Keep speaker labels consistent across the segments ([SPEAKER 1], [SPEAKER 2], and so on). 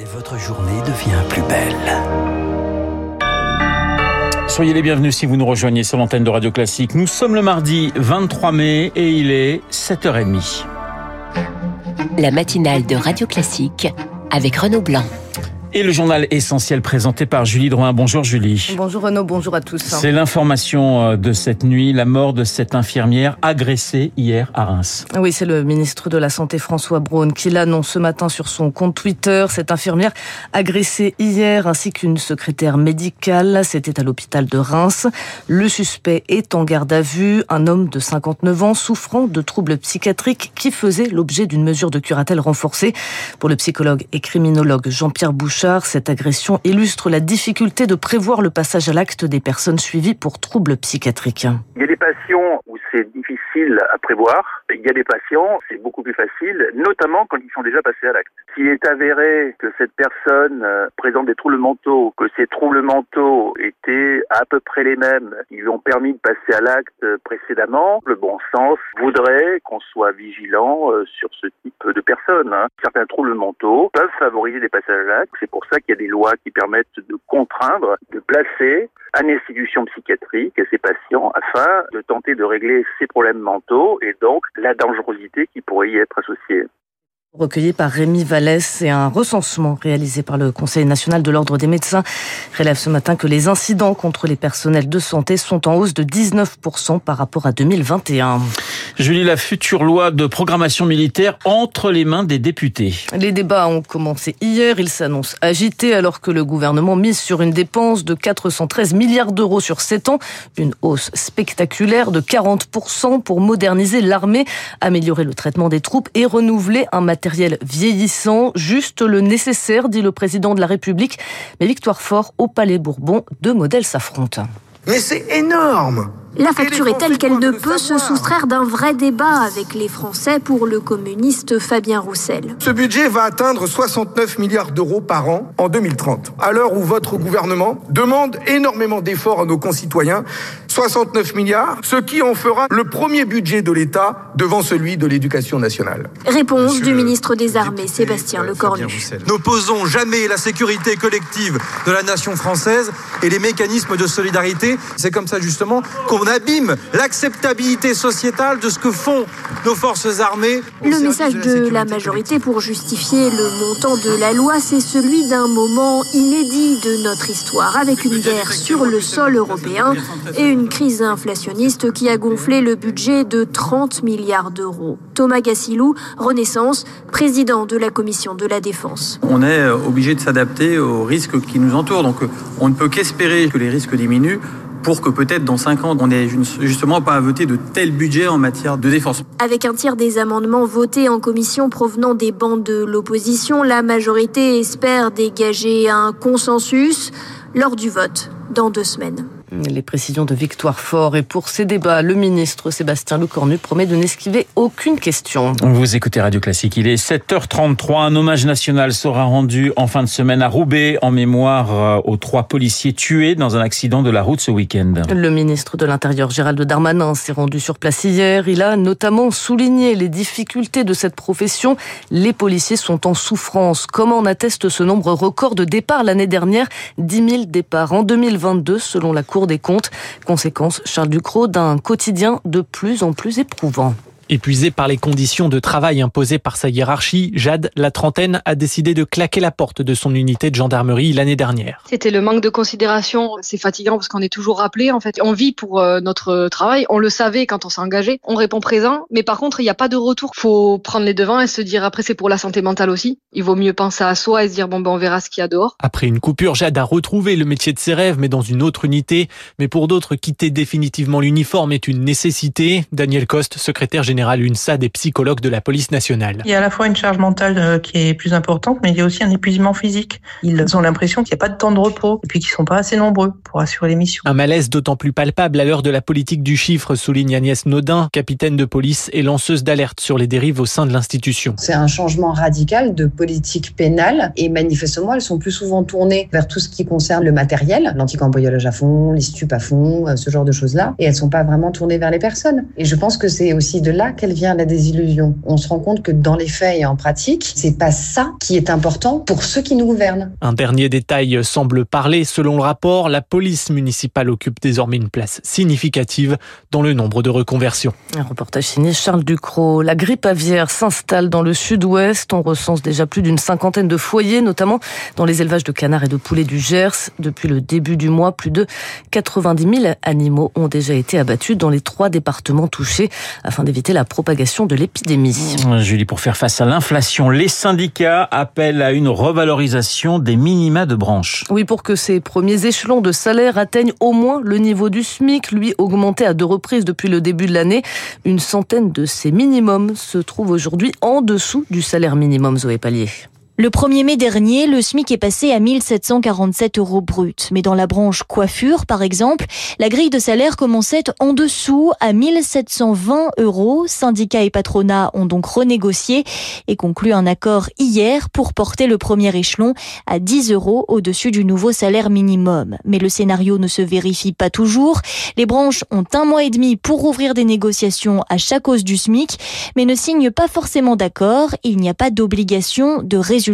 [SPEAKER 1] Et votre journée devient plus belle.
[SPEAKER 2] Soyez les bienvenus si vous nous rejoignez sur l'antenne de Radio Classique. Nous sommes le mardi 23 mai et il est 7h30.
[SPEAKER 3] La matinale de Radio Classique avec Renaud Blanc.
[SPEAKER 2] Et le journal essentiel présenté par Julie Drouin. Bonjour Julie.
[SPEAKER 4] Bonjour Renaud, bonjour à tous.
[SPEAKER 2] C'est l'information euh, de cette nuit, la mort de cette infirmière agressée hier à Reims.
[SPEAKER 4] Oui, c'est le ministre de la Santé François Braun qui l'annonce ce matin sur son compte Twitter. Cette infirmière agressée hier ainsi qu'une secrétaire médicale, c'était à l'hôpital de Reims. Le suspect est en garde à vue, un homme de 59 ans souffrant de troubles psychiatriques qui faisait l'objet d'une mesure de curatelle renforcée. Pour le psychologue et criminologue Jean-Pierre Cette agression illustre la difficulté de prévoir le passage à l'acte des personnes suivies pour troubles psychiatriques.
[SPEAKER 5] Il y a des patients où c'est difficile à prévoir. Il y a des patients, c'est beaucoup plus facile, notamment quand ils sont déjà passés à l'acte. S'il est avéré que cette personne euh, présente des troubles mentaux, que ces troubles mentaux étaient à peu près les mêmes, lui ont permis de passer à l'acte précédemment, le bon sens voudrait qu'on soit vigilant euh, sur ce type de personnes. Hein. Certains troubles mentaux peuvent favoriser des passages à l'acte. C'est pour ça qu'il y a des lois qui permettent de contraindre, de placer une institution psychiatrique ces patients afin de tenter de régler ces problèmes mentaux et donc la dangerosité qui pourrait y être associée
[SPEAKER 4] recueilli par Rémi Vallès et un recensement réalisé par le Conseil national de l'ordre des médecins relève ce matin que les incidents contre les personnels de santé sont en hausse de 19% par rapport à 2021.
[SPEAKER 2] Julie, la future loi de programmation militaire entre les mains des députés.
[SPEAKER 4] Les débats ont commencé hier, ils s'annoncent agités alors que le gouvernement mise sur une dépense de 413 milliards d'euros sur 7 ans, une hausse spectaculaire de 40% pour moderniser l'armée, améliorer le traitement des troupes et renouveler un matériel matériel vieillissant, juste le nécessaire, dit le président de la République. Mais Victoire Fort au Palais Bourbon, deux modèles s'affrontent.
[SPEAKER 6] Mais c'est énorme
[SPEAKER 7] la facture est telle qu'elle ne peut se soustraire d'un vrai débat avec les Français pour le communiste Fabien Roussel.
[SPEAKER 6] Ce budget va atteindre 69 milliards d'euros par an en 2030. À l'heure où votre gouvernement demande énormément d'efforts à nos concitoyens, 69 milliards, ce qui en fera le premier budget de l'État devant celui de l'éducation nationale.
[SPEAKER 7] Réponse du ministre des Armées, Sébastien Lecornu.
[SPEAKER 8] N'opposons jamais la sécurité collective de la nation française et les mécanismes de solidarité. C'est comme ça justement qu'on abîme l'acceptabilité sociétale de ce que font nos forces armées.
[SPEAKER 7] Le message de la majorité pour justifier le montant de la loi, c'est celui d'un moment inédit de notre histoire, avec une guerre sur le sol européen et une crise inflationniste qui a gonflé le budget de 30 milliards d'euros. Thomas Gassilou, Renaissance, président de la commission de la défense.
[SPEAKER 9] On est obligé de s'adapter aux risques qui nous entourent, donc on ne peut qu'espérer que les risques diminuent pour que peut-être dans 5 ans, on n'ait justement pas à voter de tel budget en matière de défense.
[SPEAKER 7] Avec un tiers des amendements votés en commission provenant des bancs de l'opposition, la majorité espère dégager un consensus lors du vote dans deux semaines.
[SPEAKER 4] Les précisions de Victoire Fort. Et pour ces débats, le ministre Sébastien Lecornu promet de n'esquiver aucune question.
[SPEAKER 2] Vous écoutez Radio Classique. Il est 7h33. Un hommage national sera rendu en fin de semaine à Roubaix en mémoire euh, aux trois policiers tués dans un accident de la route ce week-end.
[SPEAKER 4] Le ministre de l'Intérieur Gérald Darmanin s'est rendu sur place hier. Il a notamment souligné les difficultés de cette profession. Les policiers sont en souffrance. Comment en atteste ce nombre record de départs l'année dernière? 10 000 départs en 2022 selon la Cour des comptes. Conséquence, Charles Ducrot, d'un quotidien de plus en plus éprouvant.
[SPEAKER 10] Épuisé par les conditions de travail imposées par sa hiérarchie, Jade, la trentaine, a décidé de claquer la porte de son unité de gendarmerie l'année dernière.
[SPEAKER 11] C'était le manque de considération. C'est fatigant parce qu'on est toujours rappelé. En fait, on vit pour euh, notre travail. On le savait quand on s'est engagé. On répond présent, mais par contre, il n'y a pas de retour. Faut prendre les devants et se dire après, c'est pour la santé mentale aussi. Il vaut mieux penser à soi et se dire bon ben on verra ce qu'il y a dehors.
[SPEAKER 10] Après une coupure, Jade a retrouvé le métier de ses rêves, mais dans une autre unité. Mais pour d'autres, quitter définitivement l'uniforme est une nécessité. Daniel Coste, secrétaire général l'UNSA des psychologues de la police nationale.
[SPEAKER 12] Il y a à la fois une charge mentale euh, qui est plus importante, mais il y a aussi un épuisement physique. Ils ont l'impression qu'il n'y a pas de temps de repos et puis qu'ils sont pas assez nombreux pour assurer les missions.
[SPEAKER 10] Un malaise d'autant plus palpable à l'heure de la politique du chiffre, souligne Agnès Naudin, capitaine de police et lanceuse d'alerte sur les dérives au sein de l'institution.
[SPEAKER 13] C'est un changement radical de politique pénale et manifestement elles sont plus souvent tournées vers tout ce qui concerne le matériel, l'anticambriolage à fond, les stupes à fond, euh, ce genre de choses-là, et elles sont pas vraiment tournées vers les personnes. Et je pense que c'est aussi de là là qu'elle vient la désillusion. On se rend compte que dans les faits et en pratique, c'est pas ça qui est important pour ceux qui nous gouvernent.
[SPEAKER 10] Un dernier détail semble parler. Selon le rapport, la police municipale occupe désormais une place significative dans le nombre de reconversions.
[SPEAKER 4] Un reportage signé Charles Ducrot. La grippe aviaire s'installe dans le sud-ouest. On recense déjà plus d'une cinquantaine de foyers, notamment dans les élevages de canards et de poulets du Gers. Depuis le début du mois, plus de 90 000 animaux ont déjà été abattus dans les trois départements touchés afin d'éviter la propagation de l'épidémie.
[SPEAKER 2] Julie, pour faire face à l'inflation, les syndicats appellent à une revalorisation des minima de branche.
[SPEAKER 4] Oui, pour que ces premiers échelons de salaire atteignent au moins le niveau du SMIC, lui augmenté à deux reprises depuis le début de l'année. Une centaine de ces minimums se trouvent aujourd'hui en dessous du salaire minimum, Zoé Pallier.
[SPEAKER 14] Le 1er mai dernier, le SMIC est passé à 1747 euros brut. Mais dans la branche coiffure, par exemple, la grille de salaire commençait en dessous à 1720 euros. Syndicats et patronats ont donc renégocié et conclu un accord hier pour porter le premier échelon à 10 euros au-dessus du nouveau salaire minimum. Mais le scénario ne se vérifie pas toujours. Les branches ont un mois et demi pour ouvrir des négociations à chaque hausse du SMIC, mais ne signent pas forcément d'accord. Il n'y a pas d'obligation de résultat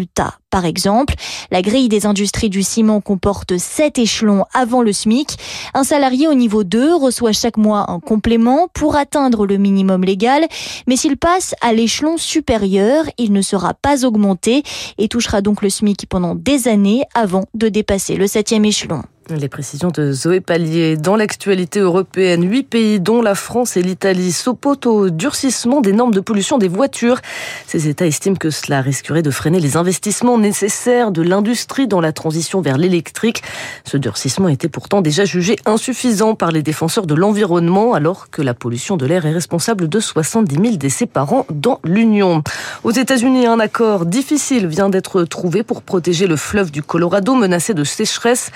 [SPEAKER 14] par exemple, la grille des industries du ciment comporte 7 échelons avant le SMIC. Un salarié au niveau 2 reçoit chaque mois un complément pour atteindre le minimum légal, mais s'il passe à l'échelon supérieur, il ne sera pas augmenté et touchera donc le SMIC pendant des années avant de dépasser le septième échelon.
[SPEAKER 4] Les précisions de Zoé Pallier. Dans l'actualité européenne, huit pays, dont la France et l'Italie, s'opposent au durcissement des normes de pollution des voitures. Ces États estiment que cela risquerait de freiner les investissements nécessaires de l'industrie dans la transition vers l'électrique. Ce durcissement était pourtant déjà jugé insuffisant par les défenseurs de l'environnement, alors que la pollution de l'air est responsable de 70 000 décès par an dans l'Union. Aux États-Unis, un accord difficile vient d'être trouvé pour protéger le fleuve du Colorado menacé de sécheresse.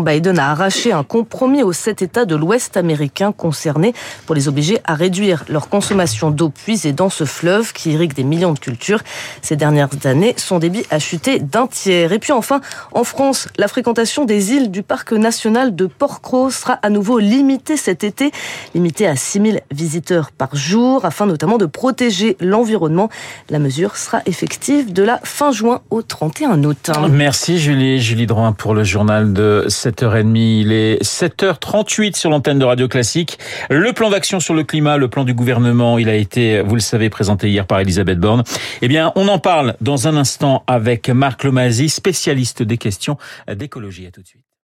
[SPEAKER 4] Biden a arraché un compromis aux sept États de l'Ouest américain concernés pour les obliger à réduire leur consommation d'eau puisée dans ce fleuve qui irrigue des millions de cultures. Ces dernières années, son débit a chuté d'un tiers. Et puis enfin, en France, la fréquentation des îles du parc national de Port-Cros sera à nouveau limitée cet été, limitée à 6000 visiteurs par jour, afin notamment de protéger l'environnement. La mesure sera effective de la fin juin au 31 août.
[SPEAKER 2] Merci Julie. Julie Drouin pour le journal de 7h30. Il est 7h38 sur l'antenne de Radio Classique. Le plan d'action sur le climat, le plan du gouvernement, il a été, vous le savez, présenté hier par Elisabeth Borne. Eh bien, on en parle dans un instant avec Marc Lomasi, spécialiste des questions d'écologie. À tout de suite.